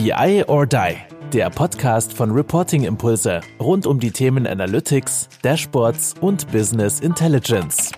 BI or Die, der Podcast von Reporting Impulse rund um die Themen Analytics, Dashboards und Business Intelligence.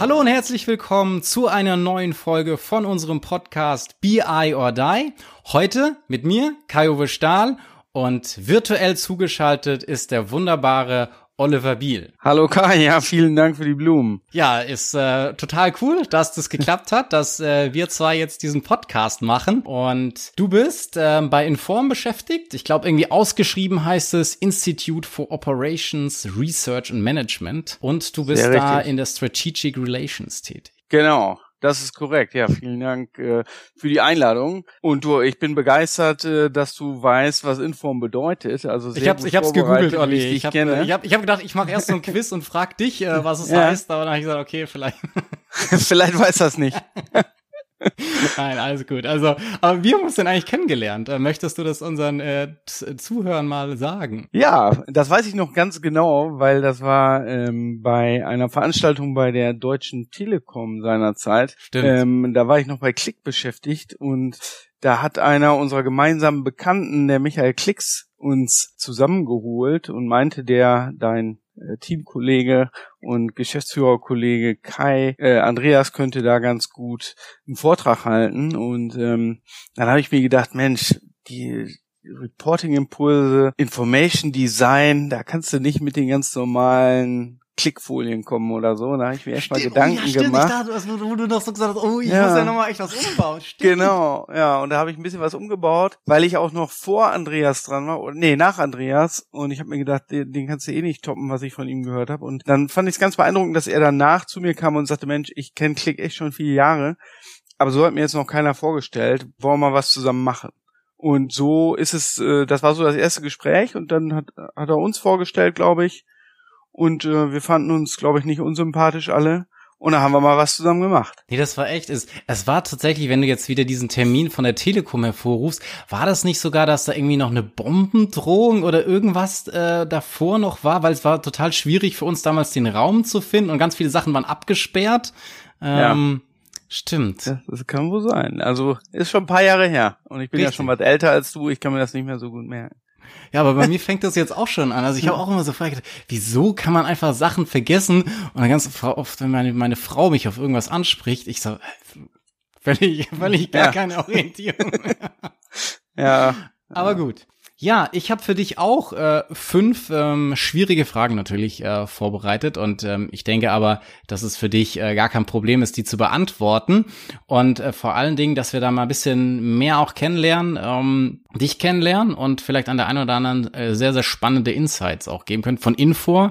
Hallo und herzlich willkommen zu einer neuen Folge von unserem Podcast BI or Die. Heute mit mir, Kai-Uwe Stahl, und virtuell zugeschaltet ist der wunderbare Oliver Biel. Hallo Kai, ja, vielen Dank für die Blumen. Ja, ist äh, total cool, dass das geklappt hat, dass äh, wir zwei jetzt diesen Podcast machen. Und du bist äh, bei Inform beschäftigt. Ich glaube, irgendwie ausgeschrieben heißt es Institute for Operations, Research and Management. Und du bist da in der Strategic Relations tätig. Genau. Das ist korrekt. Ja, vielen Dank äh, für die Einladung. Und du, ich bin begeistert, äh, dass du weißt, was Inform bedeutet. Also sehr ich hab's, ich hab's gegoogelt, Olli. Ich, ich habe ich hab, ich hab gedacht, ich mache erst so ein Quiz und frag dich, äh, was es ja. heißt. Aber dann habe ich gesagt, okay, vielleicht. vielleicht weiß das nicht. Nein, alles gut. Also, aber wir haben uns denn eigentlich kennengelernt. Äh, möchtest du das unseren äh, Zuhörern mal sagen? Ja, das weiß ich noch ganz genau, weil das war ähm, bei einer Veranstaltung bei der Deutschen Telekom seinerzeit. Stimmt. Ähm, da war ich noch bei Klick beschäftigt und da hat einer unserer gemeinsamen Bekannten, der Michael Klicks, uns zusammengeholt und meinte der, dein äh, Teamkollege und Geschäftsführerkollege Kai äh, Andreas könnte da ganz gut einen Vortrag halten. Und ähm, dann habe ich mir gedacht, Mensch, die Reporting-Impulse, Information Design, da kannst du nicht mit den ganz normalen Klickfolien kommen oder so. Da habe ich mir erstmal Gedanken oh, ja, stimmt, gemacht. Ich dachte, wo du noch so gesagt hast, oh, ich ja. muss ja nochmal echt was umbauen. Stimmt. Genau, ja. Und da habe ich ein bisschen was umgebaut, weil ich auch noch vor Andreas dran war. Oder, nee, nach Andreas. Und ich habe mir gedacht, den, den, kannst du eh nicht toppen, was ich von ihm gehört habe. Und dann fand ich es ganz beeindruckend, dass er danach zu mir kam und sagte, Mensch, ich kenne Klick echt schon viele Jahre. Aber so hat mir jetzt noch keiner vorgestellt. Wollen wir mal was zusammen machen? Und so ist es, äh, das war so das erste Gespräch und dann hat, hat er uns vorgestellt, glaube ich. Und äh, wir fanden uns, glaube ich, nicht unsympathisch alle. Und da haben wir mal was zusammen gemacht. Nee, das war echt. Es, es war tatsächlich, wenn du jetzt wieder diesen Termin von der Telekom hervorrufst, war das nicht sogar, dass da irgendwie noch eine Bombendrohung oder irgendwas äh, davor noch war? Weil es war total schwierig für uns damals den Raum zu finden und ganz viele Sachen waren abgesperrt. Ähm, ja. Stimmt. Das, das kann wohl sein. Also ist schon ein paar Jahre her. Und ich bin Richtig. ja schon was älter als du. Ich kann mir das nicht mehr so gut merken. Ja, aber bei mir fängt das jetzt auch schon an. Also ich habe auch immer so gefragt, wieso kann man einfach Sachen vergessen? Und dann ganz oft, wenn meine, meine Frau mich auf irgendwas anspricht, ich so, völlig, völlig gar ja. keine Orientierung. ja. Aber gut. Ja, ich habe für dich auch äh, fünf ähm, schwierige Fragen natürlich äh, vorbereitet und ähm, ich denke aber, dass es für dich äh, gar kein Problem ist, die zu beantworten und äh, vor allen Dingen, dass wir da mal ein bisschen mehr auch kennenlernen, ähm, dich kennenlernen und vielleicht an der einen oder anderen äh, sehr, sehr spannende Insights auch geben können. Von Info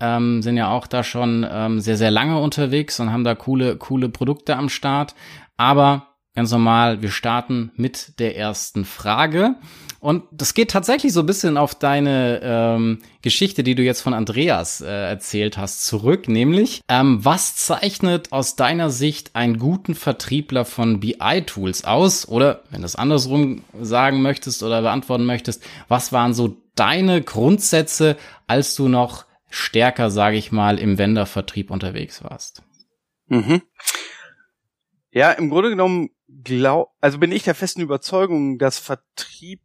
ähm, sind ja auch da schon ähm, sehr, sehr lange unterwegs und haben da coole, coole Produkte am Start. Aber ganz normal, wir starten mit der ersten Frage. Und das geht tatsächlich so ein bisschen auf deine ähm, Geschichte, die du jetzt von Andreas äh, erzählt hast, zurück. Nämlich, ähm, was zeichnet aus deiner Sicht einen guten Vertriebler von BI-Tools aus? Oder wenn du es andersrum sagen möchtest oder beantworten möchtest, was waren so deine Grundsätze, als du noch stärker, sage ich mal, im Vendor-Vertrieb unterwegs warst? Mhm. Ja, im Grunde genommen glaub, also bin ich der festen Überzeugung, dass Vertrieb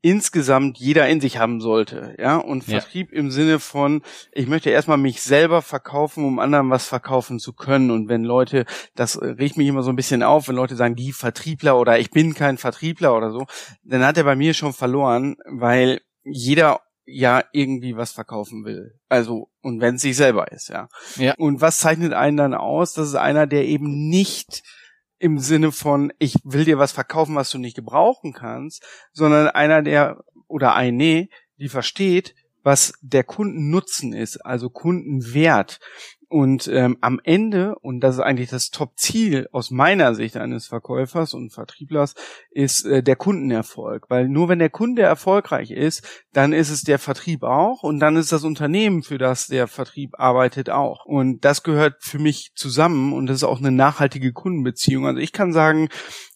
insgesamt jeder in sich haben sollte, ja, und Vertrieb ja. im Sinne von, ich möchte erstmal mich selber verkaufen, um anderen was verkaufen zu können und wenn Leute, das riecht mich immer so ein bisschen auf, wenn Leute sagen, die Vertriebler oder ich bin kein Vertriebler oder so, dann hat er bei mir schon verloren, weil jeder ja irgendwie was verkaufen will. Also, und wenn es sich selber ist, ja. ja. Und was zeichnet einen dann aus? Das ist einer, der eben nicht im Sinne von, ich will dir was verkaufen, was du nicht gebrauchen kannst, sondern einer, der oder eine, die versteht, was der Kundennutzen ist, also Kundenwert. Und ähm, am Ende, und das ist eigentlich das Top-Ziel aus meiner Sicht eines Verkäufers und Vertrieblers, ist äh, der Kundenerfolg. Weil nur wenn der Kunde erfolgreich ist, dann ist es der Vertrieb auch und dann ist das Unternehmen, für das der Vertrieb arbeitet, auch. Und das gehört für mich zusammen und das ist auch eine nachhaltige Kundenbeziehung. Also ich kann sagen,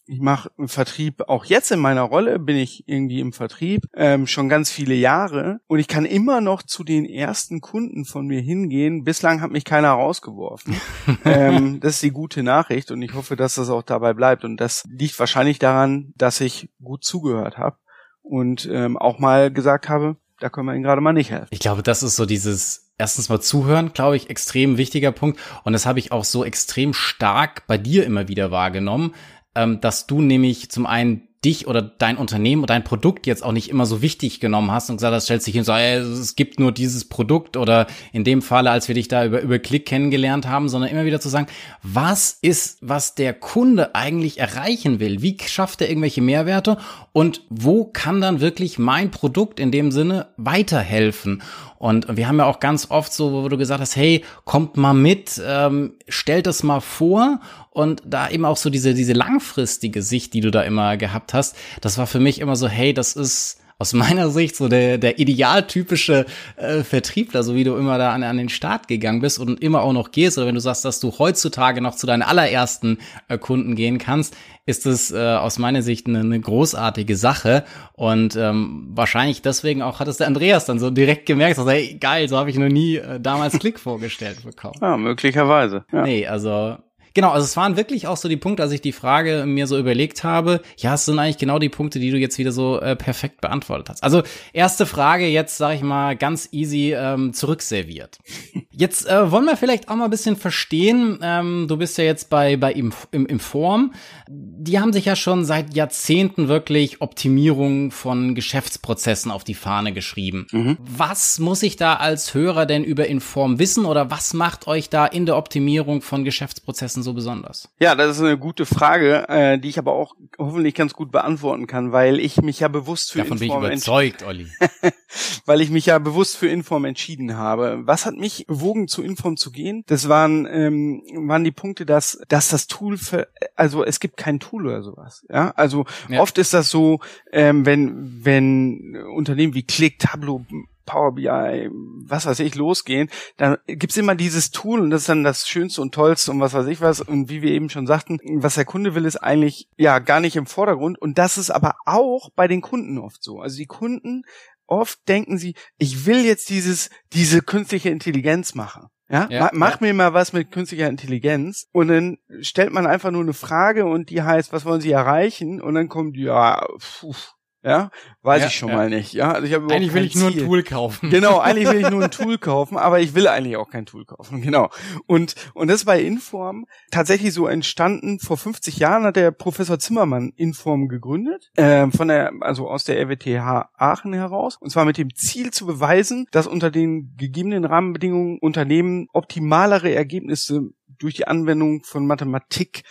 ich mache Vertrieb, auch jetzt in meiner Rolle bin ich irgendwie im Vertrieb ähm, schon ganz viele Jahre und ich kann immer noch zu den ersten Kunden von mir hingehen. Bislang hat mich keiner rausgeworfen. ähm, das ist die gute Nachricht und ich hoffe, dass das auch dabei bleibt. Und das liegt wahrscheinlich daran, dass ich gut zugehört habe und ähm, auch mal gesagt habe, da können wir Ihnen gerade mal nicht helfen. Ich glaube, das ist so dieses erstens mal zuhören, glaube ich, extrem wichtiger Punkt. Und das habe ich auch so extrem stark bei dir immer wieder wahrgenommen, ähm, dass du nämlich zum einen dich oder dein Unternehmen oder dein Produkt jetzt auch nicht immer so wichtig genommen hast und gesagt hast, stellst dich hin, so, ey, es gibt nur dieses Produkt oder in dem Falle, als wir dich da über, über Klick kennengelernt haben, sondern immer wieder zu sagen, was ist, was der Kunde eigentlich erreichen will? Wie schafft er irgendwelche Mehrwerte und wo kann dann wirklich mein Produkt in dem Sinne weiterhelfen? Und wir haben ja auch ganz oft so, wo du gesagt hast, hey, kommt mal mit, ähm, stellt das mal vor. Und da eben auch so diese, diese langfristige Sicht, die du da immer gehabt hast, das war für mich immer so, hey, das ist aus meiner Sicht so der, der idealtypische äh, Vertriebler, so wie du immer da an, an den Start gegangen bist und immer auch noch gehst, oder wenn du sagst, dass du heutzutage noch zu deinen allerersten äh, Kunden gehen kannst, ist es äh, aus meiner Sicht eine, eine großartige Sache. Und ähm, wahrscheinlich deswegen auch hat es der Andreas dann so direkt gemerkt, dass, hey, geil, so habe ich noch nie äh, damals Klick vorgestellt bekommen. Ja, möglicherweise. Ja. Nee, also Genau, also es waren wirklich auch so die Punkte, als ich die Frage mir so überlegt habe. Ja, es sind eigentlich genau die Punkte, die du jetzt wieder so äh, perfekt beantwortet hast. Also erste Frage jetzt, sag ich mal, ganz easy ähm, zurückserviert. Jetzt äh, wollen wir vielleicht auch mal ein bisschen verstehen. Ähm, du bist ja jetzt bei bei im, im, im Form. Die haben sich ja schon seit Jahrzehnten wirklich Optimierung von Geschäftsprozessen auf die Fahne geschrieben. Mhm. Was muss ich da als Hörer denn über Inform wissen oder was macht euch da in der Optimierung von Geschäftsprozessen so besonders? Ja, das ist eine gute Frage, äh, die ich aber auch hoffentlich ganz gut beantworten kann, weil ich mich ja bewusst für Davon Inform bin ich überzeugt, Olli. weil ich mich ja bewusst für Inform entschieden habe. Was hat mich bewogen, zu Inform zu gehen? Das waren ähm, waren die Punkte, dass dass das Tool für, also es gibt kein Tool oder sowas. Ja, also ja. oft ist das so, ähm, wenn wenn Unternehmen wie Click, Tableau Power BI, was weiß ich, losgehen, dann gibt's immer dieses Tool und das ist dann das Schönste und Tollste und was weiß ich was. Und wie wir eben schon sagten, was der Kunde will, ist eigentlich ja gar nicht im Vordergrund. Und das ist aber auch bei den Kunden oft so. Also die Kunden oft denken sie, ich will jetzt dieses, diese künstliche Intelligenz machen. Ja, ja mach ja. mir mal was mit künstlicher Intelligenz und dann stellt man einfach nur eine Frage und die heißt, was wollen Sie erreichen? Und dann kommt ja, pfuh, ja, weiß ja, ich schon ja. mal nicht. Ja, also ich habe eigentlich will ich nur ein Tool kaufen. Genau, eigentlich will ich nur ein Tool kaufen, aber ich will eigentlich auch kein Tool kaufen. Genau. Und und das bei Inform tatsächlich so entstanden. Vor 50 Jahren hat der Professor Zimmermann Inform gegründet, äh, von der also aus der RWTH Aachen heraus, und zwar mit dem Ziel zu beweisen, dass unter den gegebenen Rahmenbedingungen Unternehmen optimalere Ergebnisse durch die Anwendung von Mathematik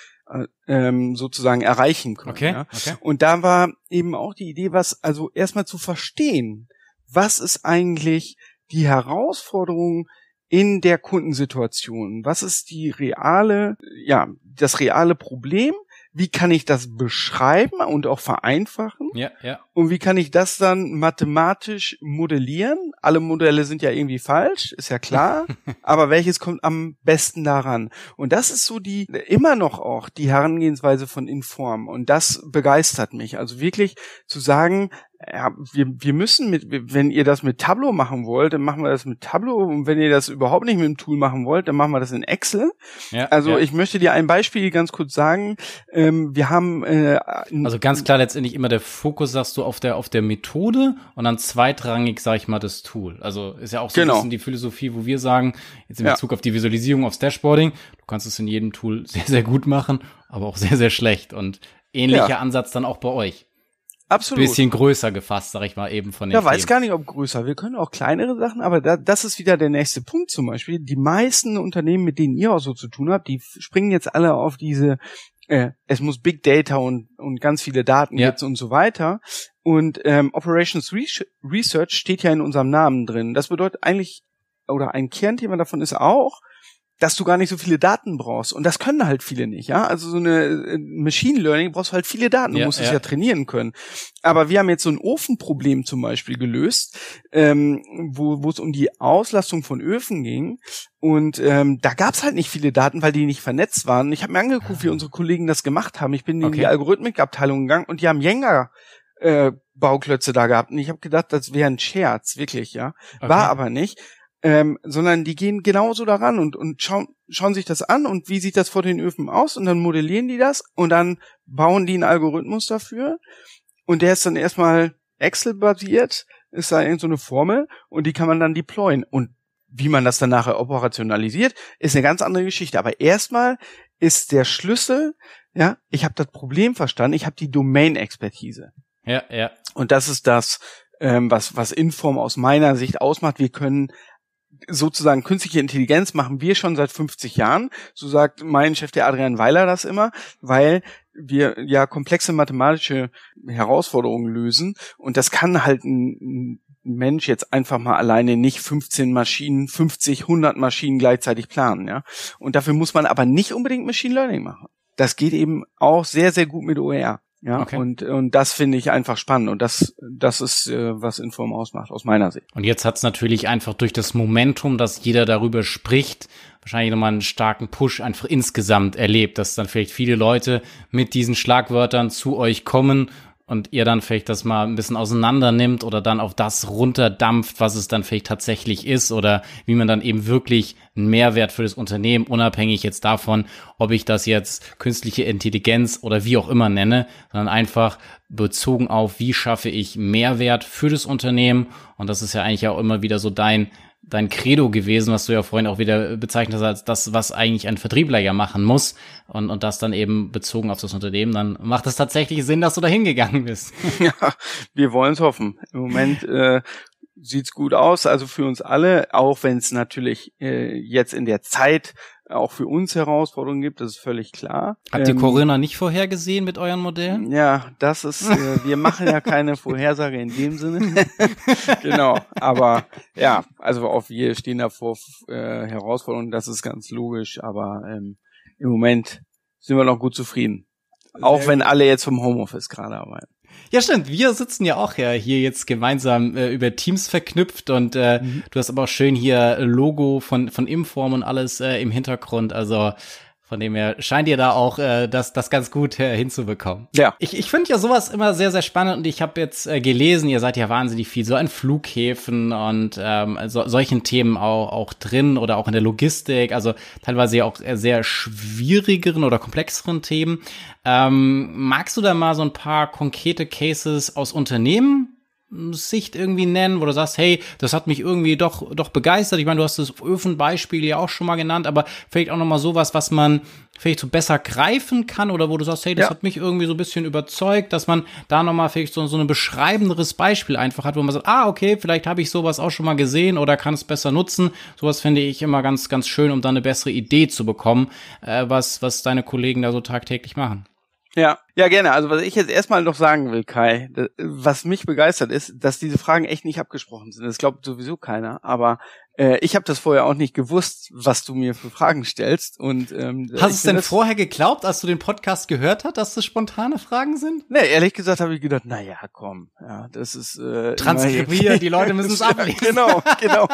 ähm, sozusagen erreichen können. Okay, ja? okay. Und da war eben auch die Idee, was also erstmal zu verstehen, was ist eigentlich die Herausforderung in der Kundensituation? Was ist die reale, ja, das reale Problem? Wie kann ich das beschreiben und auch vereinfachen? Ja, ja. Und wie kann ich das dann mathematisch modellieren? Alle Modelle sind ja irgendwie falsch, ist ja klar. aber welches kommt am besten daran? Und das ist so die, immer noch auch die Herangehensweise von Inform. Und das begeistert mich. Also wirklich zu sagen, ja, wir, wir müssen mit, wenn ihr das mit Tableau machen wollt, dann machen wir das mit Tableau und wenn ihr das überhaupt nicht mit dem Tool machen wollt, dann machen wir das in Excel. Ja, also ja. ich möchte dir ein Beispiel ganz kurz sagen. Ähm, wir haben äh, also ganz klar letztendlich immer der Fokus, sagst du, auf der auf der Methode und dann zweitrangig, sag ich mal, das Tool. Also ist ja auch so genau. ein bisschen die Philosophie, wo wir sagen, jetzt in Bezug ja. auf die Visualisierung, aufs Dashboarding, du kannst es in jedem Tool sehr sehr gut machen, aber auch sehr sehr schlecht und ähnlicher Ansatz dann auch bei euch. Absolut. Bisschen größer gefasst, sag ich mal eben von den Ja, weiß gar nicht, ob größer. Wir können auch kleinere Sachen, aber da, das ist wieder der nächste Punkt zum Beispiel. Die meisten Unternehmen, mit denen ihr auch so zu tun habt, die springen jetzt alle auf diese, äh, es muss Big Data und, und ganz viele Daten ja. und so weiter. Und ähm, Operations Research steht ja in unserem Namen drin. Das bedeutet eigentlich, oder ein Kernthema davon ist auch, dass du gar nicht so viele Daten brauchst. Und das können halt viele nicht, ja. Also so eine äh, Machine Learning brauchst du halt viele Daten. Du Ja, musst es ja. ja trainieren können. Aber wir haben jetzt so ein Ofenproblem zum Beispiel gelöst, ähm, wo es um die Auslastung von Öfen ging. Und ähm, da gab's halt nicht viele Daten, weil die nicht vernetzt waren. Ich habe mir angeguckt, wie unsere Kollegen das gemacht haben. Ich bin in Okay. die Algorithmikabteilung gegangen und die haben Jenga äh, Bauklötze da gehabt. Und ich habe gedacht, das wäre ein Scherz, wirklich, ja. Okay. War aber nicht. Ähm, sondern die gehen genauso daran und, und schauen, schauen sich das an und wie sieht das vor den Öfen aus und dann modellieren die das und dann bauen die einen Algorithmus dafür und der ist dann erstmal Excel-basiert, ist da irgend so eine Formel und die kann man dann deployen und wie man das dann nachher operationalisiert, ist eine ganz andere Geschichte. Aber erstmal ist der Schlüssel, ja, ich habe das Problem verstanden, ich habe die Domain-Expertise. Ja, ja. Und das ist das, ähm, was, was Inform aus meiner Sicht ausmacht. Wir können sozusagen künstliche Intelligenz machen wir schon seit 50 Jahren. So sagt mein Chef, der Adrian Weiler, das immer, weil wir ja komplexe mathematische Herausforderungen lösen. Und das kann halt ein, Mensch jetzt einfach mal alleine nicht 15 Maschinen, 50, 100 Maschinen gleichzeitig planen, ja. Und dafür muss man aber nicht unbedingt Machine Learning machen. Das geht eben auch sehr, sehr gut mit OER. Ja, Okay. und, und das finde ich einfach spannend. Und das, das ist, äh, was Inform ausmacht, aus meiner Sicht. Und jetzt hat's natürlich einfach durch das Momentum, dass jeder darüber spricht, wahrscheinlich nochmal einen starken Push einfach insgesamt erlebt, dass dann vielleicht viele Leute mit diesen Schlagwörtern zu euch kommen und ihr dann vielleicht das mal ein bisschen auseinander nimmt oder dann auf das runterdampft, was es dann vielleicht tatsächlich ist oder wie man dann eben wirklich einen Mehrwert für das Unternehmen, unabhängig jetzt davon, ob ich das jetzt künstliche Intelligenz oder wie auch immer nenne, sondern einfach bezogen auf, wie schaffe ich Mehrwert für das Unternehmen. Und das ist ja eigentlich auch immer wieder so dein dein Credo gewesen, was du ja vorhin auch wieder bezeichnet hast, als das, was eigentlich ein Vertriebler ja machen muss. Und, und das dann eben bezogen auf das Unternehmen, dann macht es tatsächlich Sinn, dass du da hingegangen bist. Ja, wir wollen es hoffen. Im Moment äh, sieht's gut aus, also für uns alle, auch wenn es natürlich äh, jetzt in der Zeit auch für uns Herausforderungen gibt, das ist völlig klar. Habt ihr Ähm, Corona nicht vorhergesehen mit euren Modellen? Ja, das ist, äh, wir machen ja keine Vorhersage in dem Sinne. genau, aber ja, also auch wir stehen da vor äh, Herausforderungen, das ist ganz logisch, aber ähm, im Moment sind wir noch gut zufrieden. Auch wenn alle jetzt vom Homeoffice gerade arbeiten. Ja, stimmt. Wir sitzen ja auch ja hier jetzt gemeinsam äh, über Teams verknüpft und äh, du hast aber auch schön hier Logo von von Imform und alles äh, im Hintergrund. Also von dem her scheint ihr da auch äh, das das ganz gut äh, hinzubekommen. Ja. Ich, ich finde ja sowas immer sehr, sehr spannend und ich habe jetzt äh, gelesen, ihr seid ja wahnsinnig viel so an Flughäfen und ähm, so, solchen Themen auch, auch drin oder auch in der Logistik, also teilweise ja auch äh, sehr schwierigeren oder komplexeren Themen. Ähm, magst du da mal so ein paar konkrete Cases aus Unternehmen Sicht irgendwie nennen, wo du sagst, hey, das hat mich irgendwie doch doch begeistert. Ich meine, du hast das Öfenbeispiel ja auch schon mal genannt, aber vielleicht auch noch mal sowas, was man vielleicht so besser greifen kann oder wo du sagst, hey, das Ja. hat mich irgendwie so ein bisschen überzeugt, dass man da noch mal vielleicht so, so ein beschreibenderes Beispiel einfach hat, wo man sagt, ah, okay, vielleicht habe ich sowas auch schon mal gesehen oder kann es besser nutzen. Sowas finde ich immer ganz ganz schön, um dann eine bessere Idee zu bekommen, äh, was was deine Kollegen da so tagtäglich machen. Ja, ja, gerne. Also was ich jetzt erstmal noch sagen will, Kai, was mich begeistert ist, dass diese Fragen echt nicht abgesprochen sind. Das glaubt sowieso keiner. Aber äh, ich habe das vorher auch nicht gewusst, was du mir für Fragen stellst. Und ähm, Hast du es denn vorher geglaubt, als du den Podcast gehört hast, dass das spontane Fragen sind? Nee, ehrlich gesagt habe ich gedacht, na ja, komm, ja, das ist äh, Transkribiert, immer- die Leute müssen es ablesen. Genau, genau.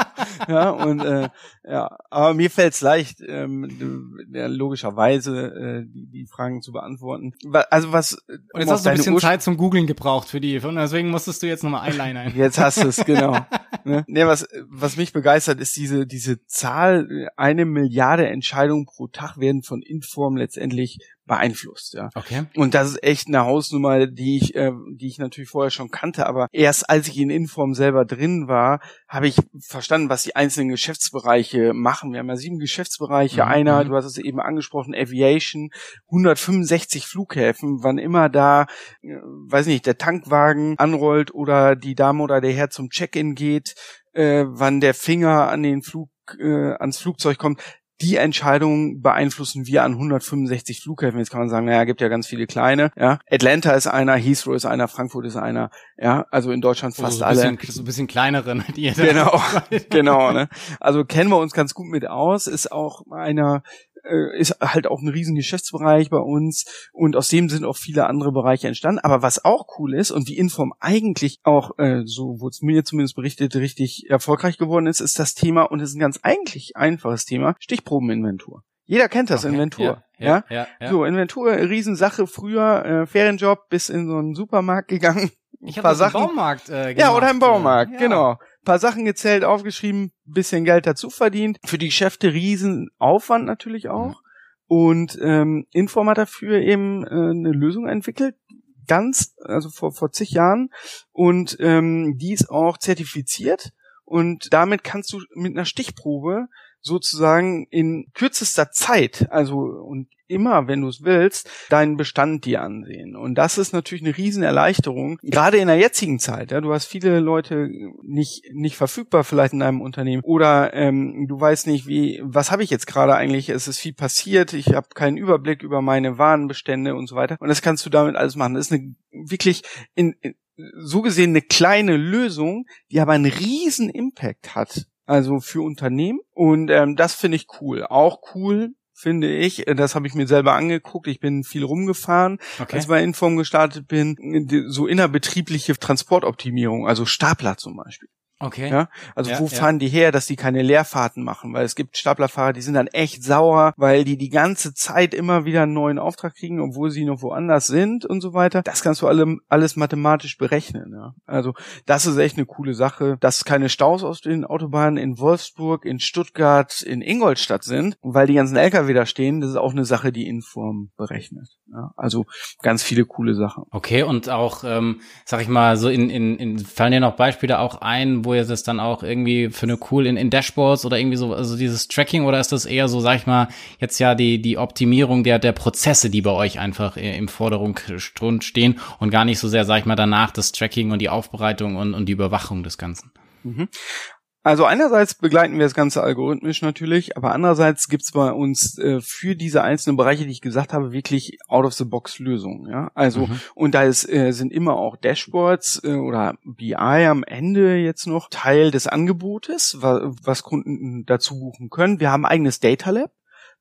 Ja, und äh, ja, aber mir fällt es leicht, ähm, logischerweise äh, die, die Fragen zu beantworten. Wa- Was Und jetzt um hast du ein bisschen Urspr- Zeit zum Googeln gebraucht für die. Und deswegen musstest du jetzt nochmal einlinen. Jetzt hast du es, genau. ne? Nee, was, was mich begeistert, ist diese, diese Zahl, eine Milliarde Entscheidungen pro Tag werden von Inform letztendlich beeinflusst, ja. Okay. Und das ist echt eine Hausnummer, die ich, äh, die ich natürlich vorher schon kannte, aber erst als ich in Inform selber drin war, habe ich verstanden, was die einzelnen Geschäftsbereiche machen. Wir haben ja sieben Geschäftsbereiche. Mhm, Einer, mhm. du hast es eben angesprochen, Aviation, 165 Flughäfen, wann immer da, äh, weiß nicht, der Tankwagen anrollt oder die Dame oder der Herr zum Check-in geht, äh, wann der Finger an den Flug, äh, ans Flugzeug kommt die Entscheidungen beeinflussen wir an 165 Flughäfen. Jetzt kann man sagen, naja, gibt ja ganz viele kleine. Ja, Atlanta ist einer, Heathrow ist einer, Frankfurt ist einer. Ja, also in Deutschland fast so alle. Bisschen, so ein bisschen kleinere, ne, die Genau, genau. Ne? Also kennen wir uns ganz gut mit aus. Ist auch einer äh, ist halt auch ein riesen Geschäftsbereich bei uns und aus dem sind auch viele andere Bereiche entstanden. Aber was auch cool ist und wie Inform eigentlich auch, äh, so wurde es mir zumindest berichtet, richtig erfolgreich geworden ist, ist das Thema, und es ist ein ganz eigentlich einfaches Thema, Stichprobeninventur. Jeder kennt das, okay, Inventur. Ja, ja, ja, ja, So, Inventur, Riesensache, früher äh, Ferienjob, bis in so einen Supermarkt gegangen. Ich habe das Sachen, im Baumarkt äh, gemacht, Ja, oder im Baumarkt, ja. genau paar Sachen gezählt, aufgeschrieben, bisschen Geld dazu verdient. Für die Geschäfte riesen Aufwand natürlich auch. Und ähm, Inform hat dafür eben äh, eine Lösung entwickelt, ganz, also vor, vor zig Jahren. Und ähm, die ist auch zertifiziert. Und damit kannst du mit einer Stichprobe sozusagen in kürzester Zeit, also und immer, wenn du es willst, deinen Bestand dir ansehen. Und das ist natürlich eine Riesenerleichterung, gerade in der jetzigen Zeit. Ja, du hast viele Leute nicht nicht verfügbar vielleicht in deinem Unternehmen oder ähm, du weißt nicht, wie was habe ich jetzt gerade eigentlich? Es ist viel passiert, ich habe keinen Überblick über meine Warenbestände und so weiter. Und das kannst du damit alles machen. Das ist eine wirklich in, in so gesehen eine kleine Lösung, die aber einen riesen Impact hat also für Unternehmen. Und ähm, das finde ich cool. Auch cool finde ich, äh, das habe ich mir selber angeguckt, ich bin viel rumgefahren, okay. als ich bei Inform gestartet bin, so innerbetriebliche Transportoptimierung, also Stapler zum Beispiel. Okay. Ja, also ja, wo fahren ja. die her, dass die keine Leerfahrten machen? Weil es gibt Staplerfahrer, die sind dann echt sauer, weil die die ganze Zeit immer wieder einen neuen Auftrag kriegen, obwohl sie noch woanders sind und so weiter. Das kannst du alle, alles mathematisch berechnen. Ja. Also das ist echt eine coole Sache, dass keine Staus aus den Autobahnen in Wolfsburg, in Stuttgart, in Ingolstadt sind, weil die ganzen LKW da stehen. Das ist auch eine Sache, die Inform berechnet. Ja. Also ganz viele coole Sachen. Okay, und auch, ähm, sag ich mal, so in, in, in fallen dir noch Beispiele auch ein, wo ihr das dann auch irgendwie für eine cool in, in Dashboards oder irgendwie so, also dieses Tracking oder ist das eher so, sag ich mal, jetzt ja die, die Optimierung der, der Prozesse, die bei euch einfach im Forderung stehen und gar nicht so sehr, sag ich mal, danach das Tracking und die Aufbereitung und, und die Überwachung des Ganzen? Mhm. Also einerseits begleiten wir das Ganze algorithmisch natürlich, aber andererseits gibt's bei uns äh, für diese einzelnen Bereiche, die ich gesagt habe, wirklich out-of-the-box-Lösungen. Ja? Also mhm. und da ist, äh, sind immer auch Dashboards äh, oder BI am Ende jetzt noch Teil des Angebotes, wa was Kunden dazu buchen können. Wir haben ein eigenes Data Lab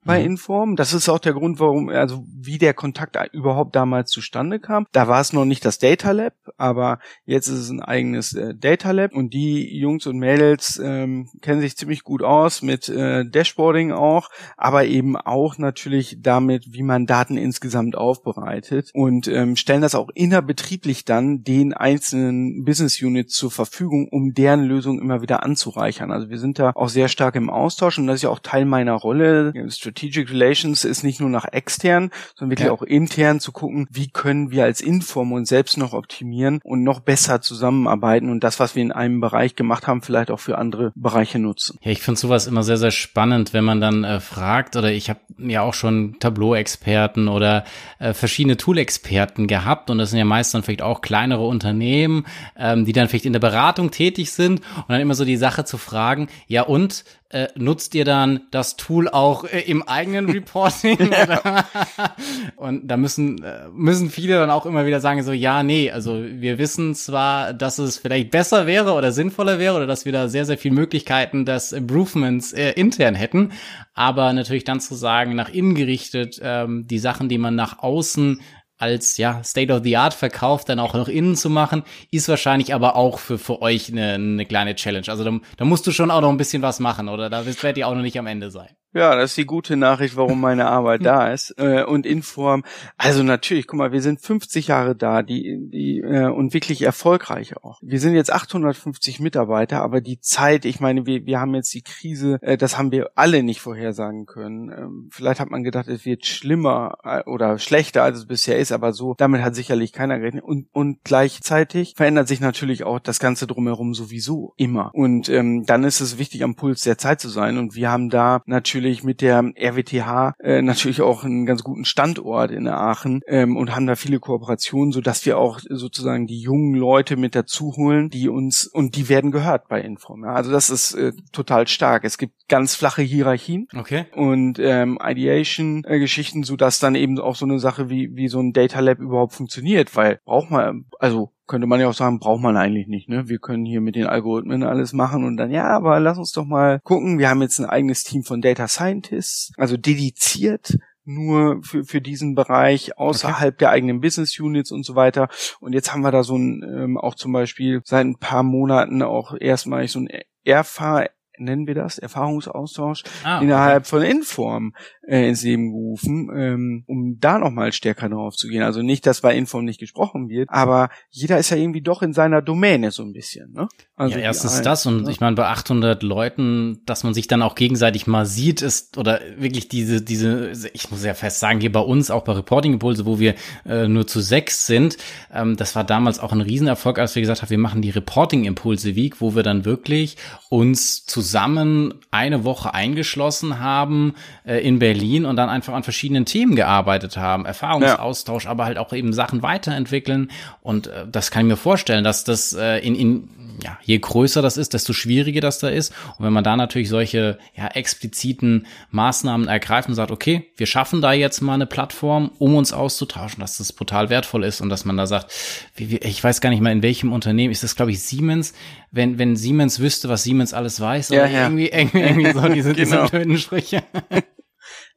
bei mhm. Inform. Das ist auch der Grund, warum, also wie der Kontakt überhaupt damals zustande kam. Da war es noch nicht das Data Lab, aber jetzt ist es ein eigenes äh, Data Lab und die Jungs und Mädels ähm, kennen sich ziemlich gut aus mit äh, Dashboarding auch, aber eben auch natürlich damit, wie man Daten insgesamt aufbereitet und ähm, stellen das auch innerbetrieblich dann den einzelnen Business Units zur Verfügung, um deren Lösung immer wieder anzureichern. Also wir sind da auch sehr stark im Austausch und das ist ja auch Teil meiner Rolle. Strategic Relations ist nicht nur nach extern, sondern wirklich ja. auch intern zu gucken, wie können wir als Inform uns selbst noch optimieren und noch besser zusammenarbeiten und das, was wir in einem Bereich gemacht haben, vielleicht auch für andere Bereiche nutzen. Ja, ich finde sowas immer sehr, sehr spannend, wenn man dann äh, fragt, oder ich habe ja auch schon Tableau-Experten oder äh, verschiedene Tool-Experten gehabt und das sind ja meist dann vielleicht auch kleinere Unternehmen, ähm, die dann vielleicht in der Beratung tätig sind und dann immer so die Sache zu fragen, ja und, äh, nutzt ihr dann das Tool auch äh, im eigenen Reporting? und da müssen, äh, müssen viele dann auch immer wieder sagen, so, ja, nee, also wir wissen zwar, dass es vielleicht besser wäre oder sinnvoller wäre oder dass wir da sehr, sehr viele Möglichkeiten des Improvements äh, intern hätten, aber natürlich dann zu sagen, nach innen gerichtet, ähm, die Sachen, die man nach außen als ja State of the Art verkauft, dann auch noch innen zu machen, ist wahrscheinlich aber auch für, für euch eine, eine kleine Challenge. Also da, da musst du schon auch noch ein bisschen was machen oder da werdet ihr auch noch nicht am Ende sein. Ja, das ist die gute Nachricht, warum meine Arbeit da ist. Äh, und in Form, also natürlich, guck mal, wir sind 50 Jahre da, die, die, äh, und wirklich erfolgreich auch. Wir sind jetzt 850 Mitarbeiter, aber die Zeit, ich meine, wir, wir haben jetzt die Krise, äh, das haben wir alle nicht vorhersagen können. Ähm, vielleicht hat man gedacht, es wird schlimmer äh, oder schlechter, als es bisher ist, aber so, damit hat sicherlich keiner gerechnet. Und, und gleichzeitig verändert sich natürlich auch das Ganze drumherum sowieso immer. Und ähm, dann ist es wichtig, am Puls der Zeit zu sein. Und wir haben da natürlich natürlich mit der RWTH äh, natürlich auch einen ganz guten Standort in Aachen ähm, und haben da viele Kooperationen, so dass wir auch sozusagen die jungen Leute mit dazu holen, die uns und die werden gehört bei Inform. Ja? Also das ist äh, total stark. Es gibt ganz flache Hierarchien okay. und ähm, Ideation-Geschichten, so dass dann eben auch so eine Sache wie wie so ein Data Lab überhaupt funktioniert, weil braucht man also könnte man ja auch sagen, braucht man eigentlich nicht, ne? Wir können hier mit den Algorithmen alles machen und dann, ja, aber lass uns doch mal gucken. Wir haben jetzt ein eigenes Team von Data Scientists, also dediziert nur für, für diesen Bereich außerhalb okay. der eigenen Business Units und so weiter. Und jetzt haben wir da so ein, ähm, auch zum Beispiel seit ein paar Monaten auch erstmalig so ein Erfahr nennen wir das, Erfahrungsaustausch ah, okay. innerhalb von Inform äh, ins Leben gerufen, ähm, um da nochmal stärker drauf zu gehen. Also nicht, dass bei Inform nicht gesprochen wird, aber jeder ist ja irgendwie doch in seiner Domäne so ein bisschen. Ne? Also ja, erstens das und ne? ich meine, bei 800 Leuten, dass man sich dann auch gegenseitig mal sieht, ist oder wirklich diese, diese, ich muss ja fest sagen, hier bei uns, auch bei Reporting Impulse, wo wir äh, nur zu sechs sind, ähm, das war damals auch ein Riesenerfolg, als wir gesagt haben, wir machen die Reporting Impulse Week, wo wir dann wirklich uns zu zusammen eine Woche eingeschlossen haben äh, in Berlin und dann einfach an verschiedenen Themen gearbeitet haben. Erfahrungsaustausch, ja. aber halt auch eben Sachen weiterentwickeln. Und äh, das kann ich mir vorstellen, dass das äh, in, in ja, je größer das ist, desto schwieriger das da ist. Und wenn man da natürlich solche ja, expliziten Maßnahmen ergreift und sagt, okay, wir schaffen da jetzt mal eine Plattform, um uns auszutauschen, dass das brutal wertvoll ist und dass man da sagt, ich weiß gar nicht mal in welchem Unternehmen, ist das glaube ich Siemens, wenn, wenn Siemens wüsste, was Siemens alles weiß, ja, ja. irgendwie, irgendwie, irgendwie so diese, genau. diese blöden Sprüche.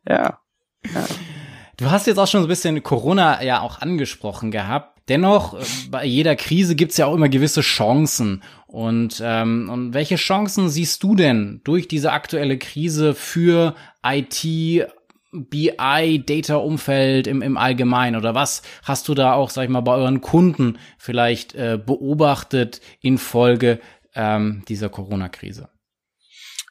ja. ja. Du hast jetzt auch schon so ein bisschen Corona ja auch angesprochen gehabt. Dennoch, äh, bei jeder Krise gibt's ja auch immer gewisse Chancen. Und, ähm, und welche Chancen siehst du denn durch diese aktuelle Krise für IT, BI, Data-Umfeld im, im Allgemeinen? Oder was hast du da auch, sag ich mal, bei euren Kunden vielleicht äh, beobachtet infolge ähm, dieser Corona-Krise?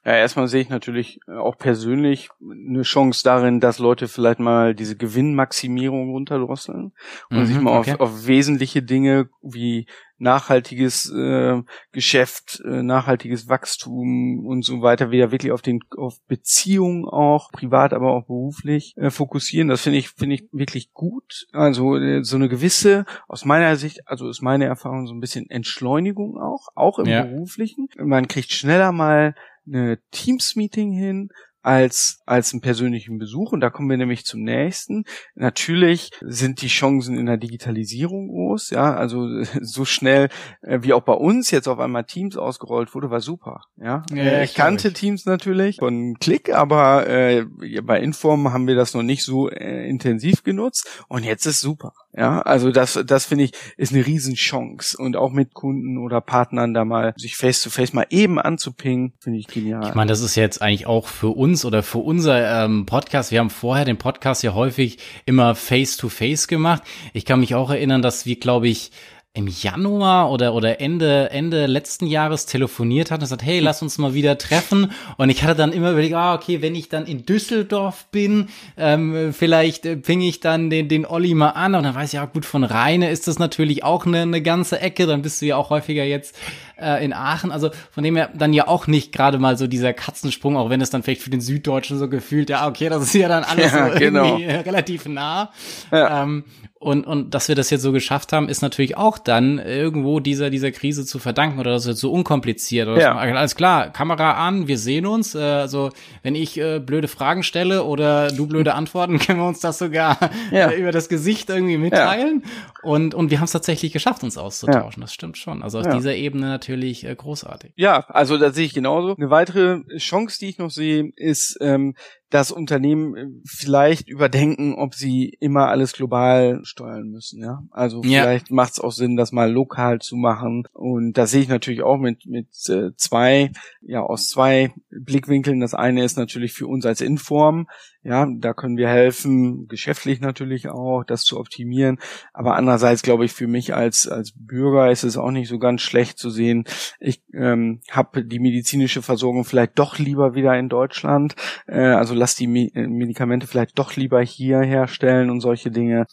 Ja, erstmal sehe ich natürlich auch persönlich eine Chance darin, dass Leute vielleicht mal diese Gewinnmaximierung runterdrosseln und mhm, sich mal okay. auf, auf wesentliche Dinge wie nachhaltiges äh, Geschäft, äh, nachhaltiges Wachstum und so weiter wieder wirklich auf den auf Beziehungen auch privat, aber auch beruflich äh, fokussieren. Das finde ich finde ich wirklich gut. Also äh, so eine gewisse aus meiner Sicht, also ist meine Erfahrung so ein bisschen Entschleunigung auch, auch im ja. beruflichen. Man kriegt schneller mal eine Teams-Meeting hin als, als einen persönlichen Besuch. Und da kommen wir nämlich zum nächsten. Natürlich sind die Chancen in der Digitalisierung groß. Ja, also so schnell äh, wie auch bei uns jetzt auf einmal Teams ausgerollt wurde, war super. Ja, ja äh, ich kannte ich. Teams natürlich von Klick, aber äh, bei Inform haben wir das noch nicht so äh, intensiv genutzt. Und jetzt ist super. Ja, also das, das finde ich, ist eine Riesenchance. Und auch mit Kunden oder Partnern da mal sich face to face mal eben anzupingen, finde ich genial. Ich meine, das ist jetzt eigentlich auch für uns oder für unser ähm, Podcast. Wir haben vorher den Podcast ja häufig immer face to face gemacht. Ich kann mich auch erinnern, dass wir, glaube ich, im Januar oder, oder Ende, Ende letzten Jahres telefoniert hat und gesagt, hey, lass uns mal wieder treffen. Und ich hatte dann immer überlegt, ah, okay, wenn ich dann in Düsseldorf bin, ähm, vielleicht äh, ping ich dann den, den Olli mal an. Und dann weiß ich, ja gut, von Rheine ist das natürlich auch eine, eine ganze Ecke. Dann bist du ja auch häufiger jetzt äh, in Aachen. Also von dem her dann ja auch nicht gerade mal so dieser Katzensprung, auch wenn es dann vielleicht für den Süddeutschen so gefühlt, ja, okay, das ist ja dann alles ja, so genau. irgendwie relativ nah. Ja. Ähm, und, und dass wir das jetzt so geschafft haben, ist natürlich auch dann irgendwo dieser, dieser Krise zu verdanken oder das ist jetzt so unkompliziert. Oder ja. alles klar, Kamera an, wir sehen uns. Äh, also wenn ich äh, blöde Fragen stelle oder du blöde Antworten, können wir uns das sogar ja. äh, über das Gesicht irgendwie mitteilen. Ja. Und, und wir haben es tatsächlich geschafft, uns auszutauschen. Das stimmt schon. Also auf dieser Ebene natürlich äh, großartig. Ja, also da sehe ich genauso. Eine weitere Chance, die ich noch sehe, ist, ähm, dass Unternehmen äh, vielleicht überdenken, ob sie immer alles global steuern müssen. Ja, also ja. vielleicht macht es auch Sinn, das mal lokal zu machen. Und da sehe ich natürlich auch mit mit äh, zwei, ja aus zwei Blickwinkeln. Das eine ist natürlich für uns als Inform. Ja, da können wir helfen, geschäftlich natürlich auch, das zu optimieren. Aber andererseits glaube ich, für mich als als Bürger ist es auch nicht so ganz schlecht zu sehen. Ich ähm, habe die medizinische Versorgung vielleicht doch lieber wieder in Deutschland. Äh, also lass die äh, Medikamente vielleicht doch lieber hier herstellen und solche Dinge.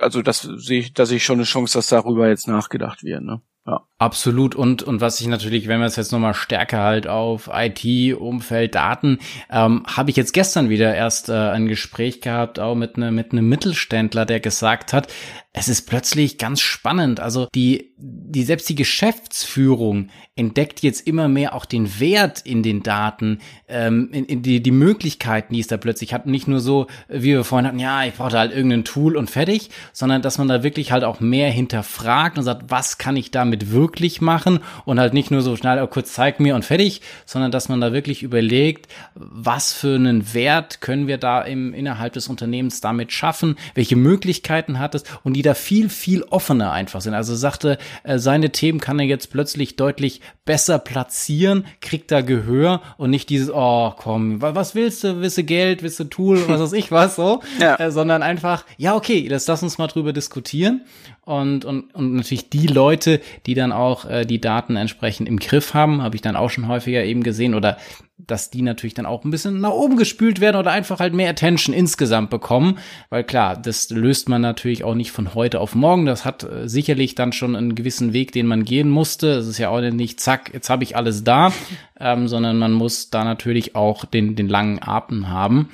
Also das sehe ich, da sehe ich schon eine Chance, dass darüber jetzt nachgedacht wird. Ne? Ja. Absolut. Und, und was ich natürlich, wenn wir es jetzt nochmal stärker halt auf IT, Umfeld, Daten, ähm, habe ich jetzt gestern wieder erst äh, ein Gespräch gehabt, auch mit, ne, mit einem Mittelständler, der gesagt hat, es ist plötzlich ganz spannend. Also die, die selbst die Geschäftsführung entdeckt jetzt immer mehr auch den Wert in den Daten, ähm, in, in die, die Möglichkeiten, die es da plötzlich hat. nicht nur so, wie wir vorhin hatten, ja, ich brauche halt irgendein Tool und fertig, sondern dass man da wirklich halt auch mehr hinterfragt und sagt, was kann ich damit wirklich machen und halt nicht nur so schnell, oh, kurz zeig mir und fertig, sondern dass man da wirklich überlegt, was für einen Wert können wir da im, innerhalb des Unternehmens damit schaffen, welche Möglichkeiten hat es und die da viel, viel offener einfach sind. Also sagte, äh, seine Themen kann er jetzt plötzlich deutlich besser platzieren, kriegt da Gehör und nicht dieses, oh komm, was willst du, willst du Geld, willst du Tool, was weiß ich was so, ja. äh, sondern einfach, ja okay, lass, lass uns mal drüber diskutieren. Und, und, und natürlich die Leute, die dann auch äh, die Daten entsprechend im Griff haben, habe ich dann auch schon häufiger eben gesehen oder dass die natürlich dann auch ein bisschen nach oben gespült werden oder einfach halt mehr Attention insgesamt bekommen, weil klar, das löst man natürlich auch nicht von heute auf morgen. Das hat äh, sicherlich dann schon einen gewissen Weg, den man gehen musste. Es ist ja auch nicht, zack, jetzt habe ich alles da, ähm, sondern man muss da natürlich auch den, den langen Atem haben.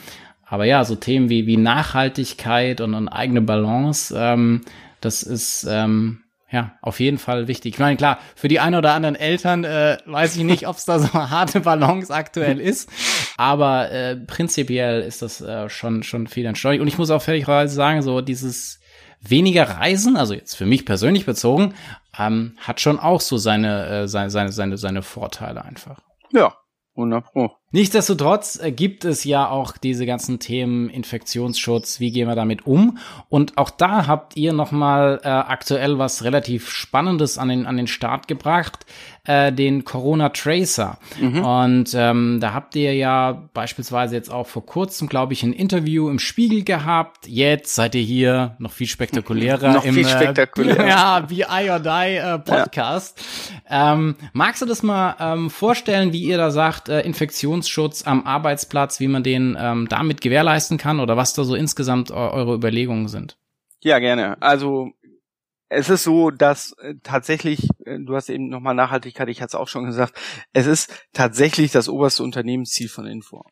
Aber ja, so Themen wie, wie Nachhaltigkeit und, und eigene Balance, ähm, das ist ähm, ja, auf jeden Fall wichtig. Ich meine, klar, für die ein oder anderen Eltern äh, weiß ich nicht, ob es da so harte Balance aktuell ist, aber äh, prinzipiell ist das äh, schon schon viel entsteuert. Und ich muss auch fairerweise sagen, so dieses weniger Reisen, also jetzt für mich persönlich bezogen, ähm, hat schon auch so seine, äh, seine, seine, seine, seine Vorteile einfach. Ja, 100 Pro. Nichtsdestotrotz äh, gibt es ja auch diese ganzen Themen Infektionsschutz, wie gehen wir damit um? Und auch da habt ihr nochmal äh, aktuell was relativ Spannendes an den, an den Start gebracht, äh, den Corona Tracer. Mhm. Und ähm, da habt ihr ja beispielsweise jetzt auch vor kurzem, glaube ich, ein Interview im Spiegel gehabt. Jetzt seid ihr hier noch viel spektakulärer noch im viel spektakulärer. Äh, ja, wie I or Die äh, Podcast. Ja. Ähm, magst du das mal ähm, vorstellen, wie ihr da sagt, äh, Infektionsschutz Infektionsschutz am Arbeitsplatz, wie man den ähm, damit gewährleisten kann oder was da so insgesamt eure Überlegungen sind. Ja, gerne. Also es ist so, dass äh, tatsächlich, äh, du hast eben nochmal Nachhaltigkeit, ich hatte es auch schon gesagt, es ist tatsächlich das oberste Unternehmensziel von Inform.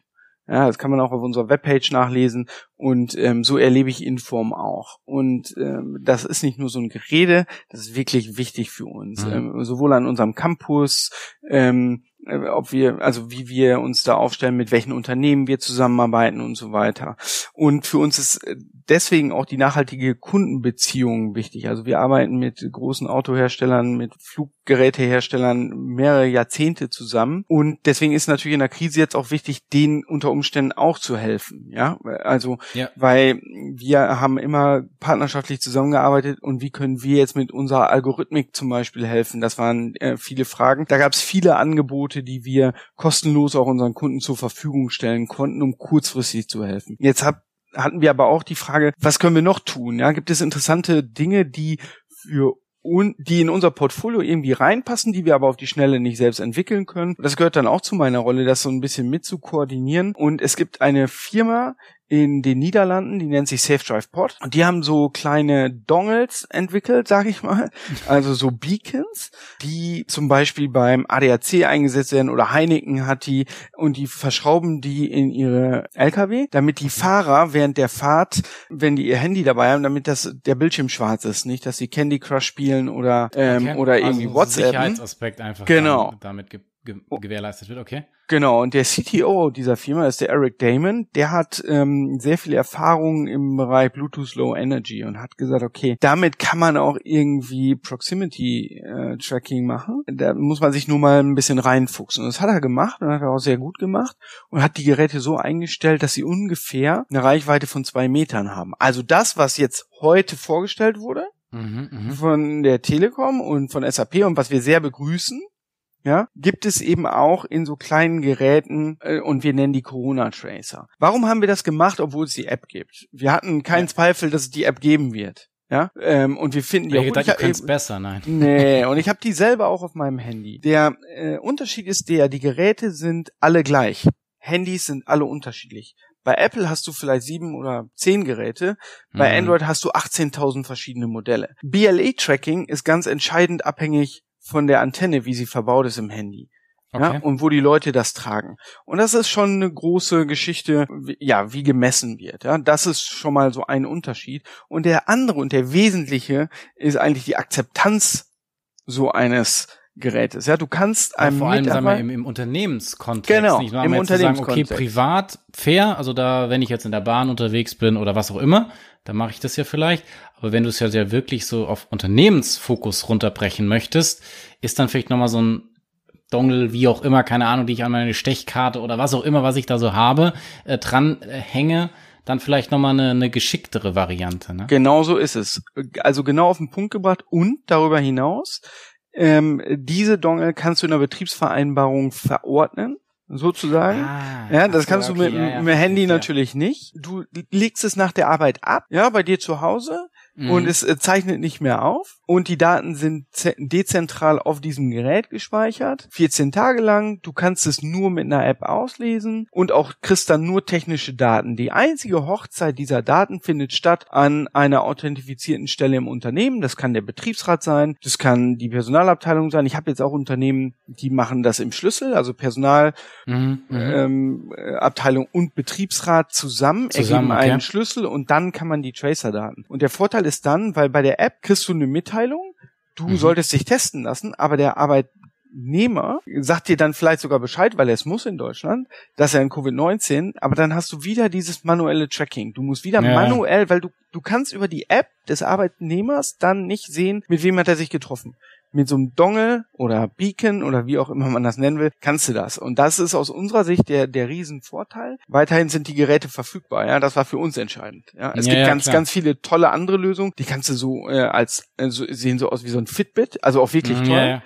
Ja, das kann man auch auf unserer Webpage nachlesen und ähm, so erlebe ich Inform auch. Und ähm, das ist nicht nur so ein Gerede, das ist wirklich wichtig für uns. Mhm. Ähm, sowohl an unserem Campus, ähm, äh, ob wir, also wie wir uns da aufstellen, mit welchen Unternehmen wir zusammenarbeiten und so weiter. Und für uns ist äh, deswegen auch die nachhaltige Kundenbeziehung wichtig. Also wir arbeiten mit großen Autoherstellern, mit Fluggeräteherstellern mehrere Jahrzehnte zusammen. Und deswegen ist natürlich in der Krise jetzt auch wichtig, denen unter Umständen auch zu helfen. Ja, also, ja. weil wir haben immer partnerschaftlich zusammengearbeitet und wie können wir jetzt mit unserer Algorithmik zum Beispiel helfen? Das waren äh, viele Fragen. Da gab es viele Angebote, die wir kostenlos auch unseren Kunden zur Verfügung stellen konnten, um kurzfristig zu helfen. Jetzt hab, hatten wir aber auch die Frage, was können wir noch tun? Ja, gibt es interessante Dinge, die für und die in unser Portfolio irgendwie reinpassen, die wir aber auf die Schnelle nicht selbst entwickeln können. Das gehört dann auch zu meiner Rolle, das so ein bisschen mit zu koordinieren. Und es gibt eine Firma, in den Niederlanden, die nennt sich Safe Drive Pod und die haben so kleine Dongles entwickelt, sag ich mal, also so Beacons, die zum Beispiel beim ADAC eingesetzt werden oder Heineken hat die und die verschrauben die in ihre LKW, damit die Fahrer während der Fahrt, wenn die ihr Handy dabei haben, damit das der Bildschirm schwarz ist, nicht, dass sie Candy Crush spielen oder ähm, okay. oder also irgendwie WhatsApp. Sicherheitsaspekt einfach genau. damit gibt ge gewährleistet wird, okay. Genau, und der CTO dieser Firma ist der Eric Damon. Der hat ähm, sehr viel Erfahrung im Bereich Bluetooth Low Energy und hat gesagt, okay, damit kann man auch irgendwie Proximity äh, Tracking machen. Da muss man sich nur mal ein bisschen reinfuchsen. Und das hat er gemacht und hat er auch sehr gut gemacht und hat die Geräte so eingestellt, dass sie ungefähr eine Reichweite von zwei Metern haben. Also das, was jetzt heute vorgestellt wurde, mhm, mhm. von der Telekom und von SAP und was wir sehr begrüßen, ja, gibt es eben auch in so kleinen Geräten äh, und wir nennen die Corona Tracer. Warum haben wir das gemacht, obwohl es die App gibt? Wir hatten keinen ja. Zweifel, dass es die App geben wird. Ja, ähm, und wir finden die auch gedacht, ich, ich besser, nein. Nee, und ich habe die selber auch auf meinem Handy. Der äh, Unterschied ist der, die Geräte sind alle gleich. Handys sind alle unterschiedlich. Bei Apple hast du vielleicht sieben oder zehn Geräte, bei mhm. Android hast du 18.000 verschiedene Modelle. BLE-Tracking ist ganz entscheidend abhängig von der Antenne, wie sie verbaut ist im Handy. Okay. Ja, und wo die Leute das tragen. Und das ist schon eine große Geschichte, wie- ja, wie gemessen wird. Ja, das ist schon mal so ein Unterschied. Und der andere und der wesentliche ist eigentlich die Akzeptanz so eines Gerätes. Ja, du kannst Ja, einem vor allem sagen wir, im, im Unternehmenskontext. Genau, nicht nur im jetzt zu sagen, okay, Unternehmenskontext. privat, fair, also da, wenn ich jetzt in der Bahn unterwegs bin oder was auch immer, dann mache ich das ja vielleicht. Aber wenn du es ja wirklich so auf Unternehmensfokus runterbrechen möchtest, ist dann vielleicht nochmal so ein Dongle, wie auch immer, keine Ahnung, die ich an meine Stechkarte oder was auch immer, was ich da so habe, äh, dran äh, hänge, dann vielleicht nochmal eine, eine geschicktere Variante. Ne? Genau so ist es. Also genau auf den Punkt gebracht und darüber hinaus, ähm, diese Dongle kannst du in der Betriebsvereinbarung verordnen, sozusagen. Ah, Ja, das kannst du okay, mit, ja, ja, mit dem Handy ja. natürlich nicht. Du legst es nach der Arbeit ab, ja, bei dir zu Hause Mhm. und es äh, zeichnet nicht mehr auf und die Daten sind ze- dezentral auf diesem Gerät gespeichert, 14 Tage lang. Du kannst es nur mit einer App auslesen und auch kriegst dann nur technische Daten. Die einzige Hochzeit dieser Daten findet statt an einer authentifizierten Stelle im Unternehmen. Das kann der Betriebsrat sein, das kann die Personalabteilung sein. Ich habe jetzt auch Unternehmen, die machen das im Schlüssel, also Personal Mhm, mhm. ähm, äh, Abteilung und Betriebsrat zusammen, Zusammen, ergeben okay. einen Schlüssel und dann kann man die Tracer-Daten. Und der Vorteil ist dann, weil bei der App kriegst du eine Mitteilung, du Mhm. solltest dich testen lassen, aber der Arbeitnehmer sagt dir dann vielleicht sogar Bescheid, weil er es muss in Deutschland, dass er in Covid-19, aber dann hast du wieder dieses manuelle Tracking. Du musst wieder Ja. manuell, weil du, du kannst über die App des Arbeitnehmers dann nicht sehen, mit wem hat er sich getroffen mit so einem Dongle oder Beacon oder wie auch immer man das nennen will, kannst du das. Und das ist aus unserer Sicht der, der Riesenvorteil. Weiterhin sind die Geräte verfügbar. Ja, das war für uns entscheidend. Ja, es Ja, gibt ja, ganz, klar. ganz viele tolle andere Lösungen. Die kannst du so äh, als äh, so, sehen so aus wie so ein Fitbit, also auch wirklich Mhm, toll. ja.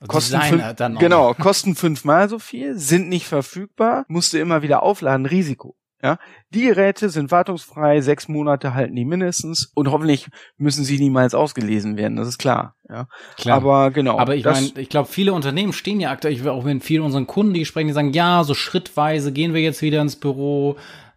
Also Kosten fünf, genau, kosten fünfmal so viel, sind nicht verfügbar, musst du immer wieder aufladen, Risiko. Ja, die Geräte sind wartungsfrei, sechs Monate halten die mindestens und hoffentlich müssen sie niemals ausgelesen werden, das ist klar. Ja, Klar. aber genau. Aber ich meine, ich glaube, viele Unternehmen stehen ja aktuell, ich will auch mit vielen unseren Kunden, die sprechen, die sagen, ja, so schrittweise gehen wir jetzt wieder ins Büro,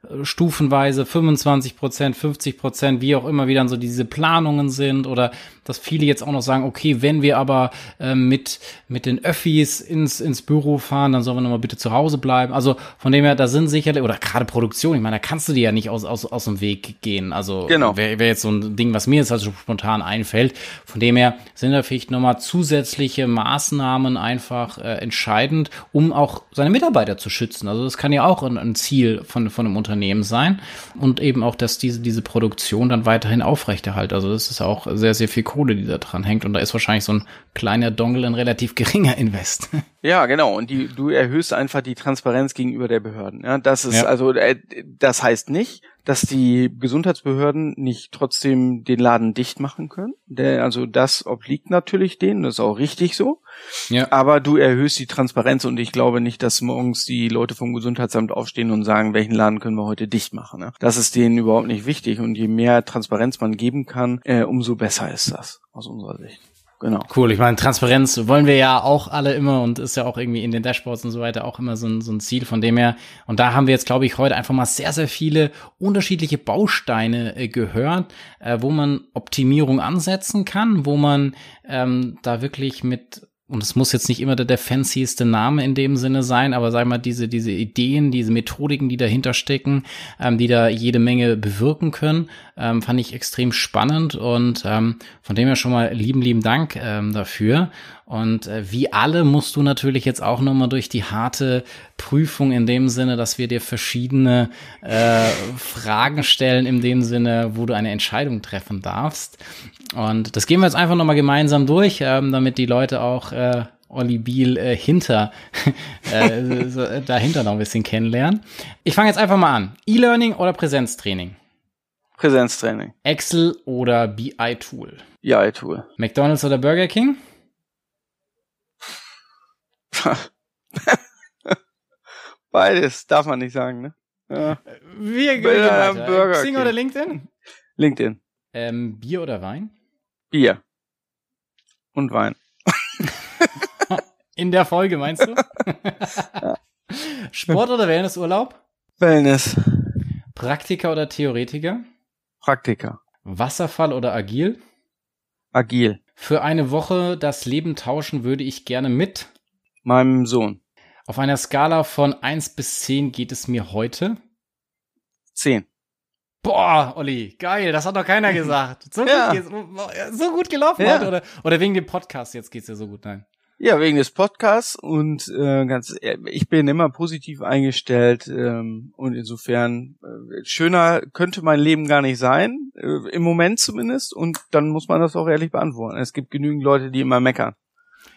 äh, stufenweise 25 Prozent, 50 Prozent, wie auch immer wieder so diese Planungen sind oder dass viele jetzt auch noch sagen, okay, wenn wir aber ähm, mit, mit den Öffis ins, ins Büro fahren, dann sollen wir nochmal bitte zu Hause bleiben. Also von dem her, da sind sicherlich, oder gerade Produktion, ich meine, da kannst du dir ja nicht aus, aus, aus dem Weg gehen. Also Genau. wäre wär jetzt so ein Ding, was mir jetzt also spontan einfällt. Von dem her sind da vielleicht nochmal zusätzliche Maßnahmen einfach äh, entscheidend, um auch seine Mitarbeiter zu schützen. Also das kann ja auch ein, ein Ziel von, von einem Unternehmen sein und eben auch, dass diese, diese Produktion dann weiterhin aufrechterhält. Also das ist auch sehr, sehr viel Kohle, die da dran hängt und da ist wahrscheinlich so ein kleiner Dongle ein relativ geringer Invest. Ja, genau. Und die, du erhöhst einfach die Transparenz gegenüber der Behörden. Ja, das ist Ja. also, äh, das heißt nicht, dass die Gesundheitsbehörden nicht trotzdem den Laden dicht machen können. Der, also das obliegt natürlich denen, das ist auch richtig so. ja. Aber du erhöhst die Transparenz und ich glaube nicht, dass morgens die Leute vom Gesundheitsamt aufstehen und sagen, welchen Laden können wir heute dicht machen. Ne? Das ist denen überhaupt nicht wichtig und je mehr Transparenz man geben kann, äh, umso besser ist das aus unserer Sicht. Genau. Cool, ich meine, Transparenz wollen wir ja auch alle immer und ist ja auch irgendwie in den Dashboards und so weiter auch immer so ein, so ein Ziel von dem her. Und da haben wir jetzt, glaube ich, heute einfach mal sehr, sehr viele unterschiedliche Bausteine äh, gehört, äh, wo man Optimierung ansetzen kann, wo man ähm, da wirklich mit und es muss jetzt nicht immer der, der fancyste Name in dem Sinne sein, aber sag mal, diese, diese Ideen, diese Methodiken, die dahinter stecken, ähm, die da jede Menge bewirken können, ähm, fand ich extrem spannend und ähm, von dem her schon mal lieben, lieben Dank ähm, dafür. Und äh, wie alle musst du natürlich jetzt auch nochmal durch die harte Prüfung in dem Sinne, dass wir dir verschiedene äh, Fragen stellen, in dem Sinne, wo du eine Entscheidung treffen darfst. Und das gehen wir jetzt einfach nochmal gemeinsam durch, ähm, damit die Leute auch äh, Olli Biel äh, hinter äh, äh, dahinter noch ein bisschen kennenlernen. Ich fange jetzt einfach mal an. E-Learning oder Präsenztraining? Präsenztraining. Excel oder BI-Tool? Ja, Tool. McDonald's oder Burger King? Beides darf man nicht sagen, ne? Ja. Wir gehen Burger- weiter. Burger Xing King. oder LinkedIn? LinkedIn. Ähm, Bier oder Wein? Bier. Und Wein. In der Folge meinst du? Sport oder Wellnessurlaub? Wellness. Praktiker oder Theoretiker? Praktiker. Wasserfall oder agil? agil. Für eine Woche das Leben tauschen würde ich gerne mit meinem Sohn. Auf einer Skala von eins bis zehn geht es mir heute? Zehn. Boah, Olli, geil, das hat doch keiner gesagt. So, ja. gut, so gut gelaufen ja. heute, oder, oder wegen dem Podcast jetzt geht's dir so gut, nein? Ja, wegen des Podcasts und äh, ganz, ich bin immer positiv eingestellt ähm, und insofern äh, schöner könnte mein Leben gar nicht sein, äh, im Moment zumindest und dann muss man das auch ehrlich beantworten. Es gibt genügend Leute, die immer meckern.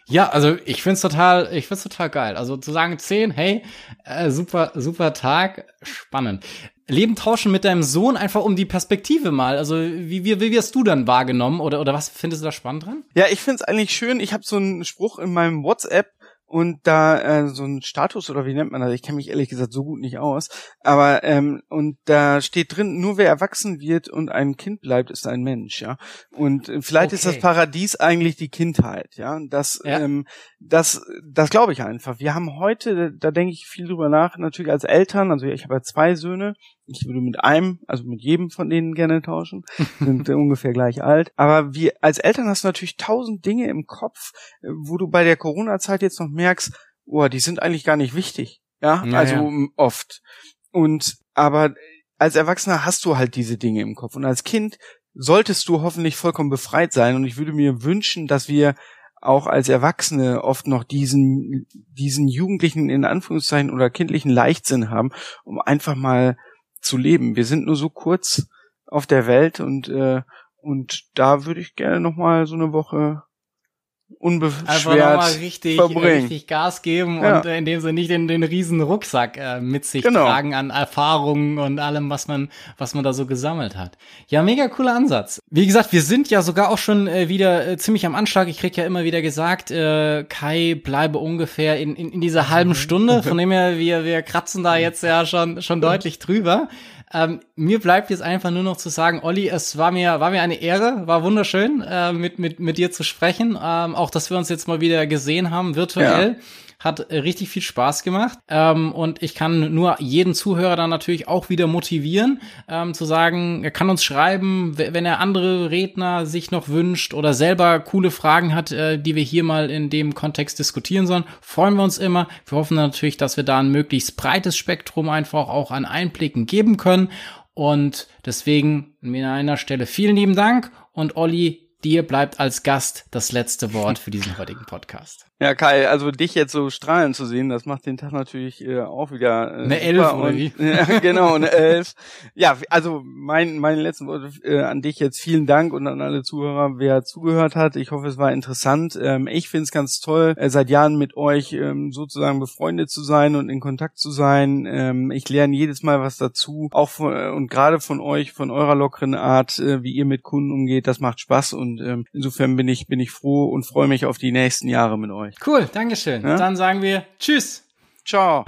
Ja, also ich find's total, ich find's total geil. Also zu sagen zehn, hey, äh, super, super Tag, spannend. Leben tauschen mit deinem Sohn einfach um die Perspektive mal. Also wie, wie, wie wirst du dann wahrgenommen oder oder was findest du da spannend dran? Ja, ich find's eigentlich schön. Ich habe so einen Spruch in meinem WhatsApp und da äh, so ein Status oder wie nennt man das? Ich kenne mich ehrlich gesagt so gut nicht aus. Aber ähm, und da steht drin, nur wer erwachsen wird und ein Kind bleibt, ist ein Mensch, ja. Und äh, vielleicht okay. ist das Paradies eigentlich die Kindheit, ja. Das, ja. Ähm, das, das glaube ich einfach. Wir haben heute, da denke ich viel drüber nach, natürlich als Eltern. Also ich habe ja zwei Söhne ich würde mit einem, also mit jedem von denen gerne tauschen, sind ungefähr gleich alt. Aber wie als Eltern hast du natürlich tausend Dinge im Kopf, äh, wo du bei der Corona-Zeit jetzt noch merkst, oh, die sind eigentlich gar nicht wichtig. Ja, naja. also oft. Und aber als Erwachsener hast du halt diese Dinge im Kopf und als Kind solltest du hoffentlich vollkommen befreit sein. Und ich würde mir wünschen, dass wir auch als Erwachsene oft noch diesen, diesen jugendlichen, in Anführungszeichen, oder kindlichen Leichtsinn haben, um einfach mal zu leben. Wir sind nur so kurz auf der Welt und äh, und da würde ich gerne noch mal so eine Woche unbeschwert Einfach nochmal richtig, richtig Gas geben ja. und äh, indem sie nicht den, den riesen Rucksack äh, mit sich genau. tragen an Erfahrungen und allem, was man, was man da so gesammelt hat. Ja, mega cooler Ansatz. Wie gesagt, wir sind ja sogar auch schon äh, wieder äh, ziemlich am Anschlag. Ich krieg ja immer wieder gesagt, äh, Kai bleibe ungefähr in, in, in dieser halben Stunde. Von dem her, wir, wir kratzen da jetzt ja schon, schon deutlich drüber. Ähm, mir bleibt jetzt einfach nur noch zu sagen, Olli, es war mir, war mir eine Ehre, war wunderschön, äh, mit, mit, mit dir zu sprechen. Ähm, auch, dass wir uns jetzt mal wieder gesehen haben, virtuell. Ja. Hat richtig viel Spaß gemacht. Ähm, und ich kann nur jeden Zuhörer dann natürlich auch wieder motivieren, ähm, zu sagen, er kann uns schreiben, wenn er andere Redner sich noch wünscht oder selber coole Fragen hat, äh, die wir hier mal in dem Kontext diskutieren sollen. Freuen wir uns immer. Wir hoffen natürlich, dass wir da ein möglichst breites Spektrum einfach auch an Einblicken geben können. Und deswegen an einer Stelle vielen lieben Dank und Olli, dir bleibt als Gast das letzte Wort für diesen heutigen Podcast. Ja, Kai, also dich jetzt so strahlen zu sehen, das macht den Tag natürlich äh, auch wieder äh, eine Elf oder und, wie? Ja, genau, eine Elf. Ja, also mein meine letzten Worte äh, an dich jetzt vielen Dank und an alle Zuhörer, wer zugehört hat. Ich hoffe, es war interessant. Ähm, ich finde es ganz toll, äh, seit Jahren mit euch ähm, sozusagen befreundet zu sein und in Kontakt zu sein. Ähm, ich lerne jedes Mal was dazu, auch von, äh, und gerade von euch, von eurer lockeren Art, äh, wie ihr mit Kunden umgeht. Das macht Spaß und ähm, insofern bin ich bin ich froh und freue mich auf die nächsten Jahre mit euch euch. Cool, Dankeschön. Ja? Dann sagen wir Tschüss. Ciao.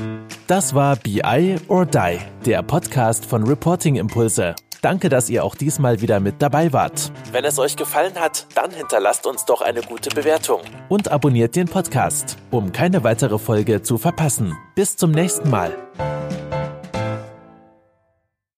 Das war BI or Die, der Podcast von Reporting Impulse. Danke, dass ihr auch diesmal wieder mit dabei wart. Wenn es euch gefallen hat, dann hinterlasst uns doch eine gute Bewertung. Und abonniert den Podcast, um keine weitere Folge zu verpassen. Bis zum nächsten Mal.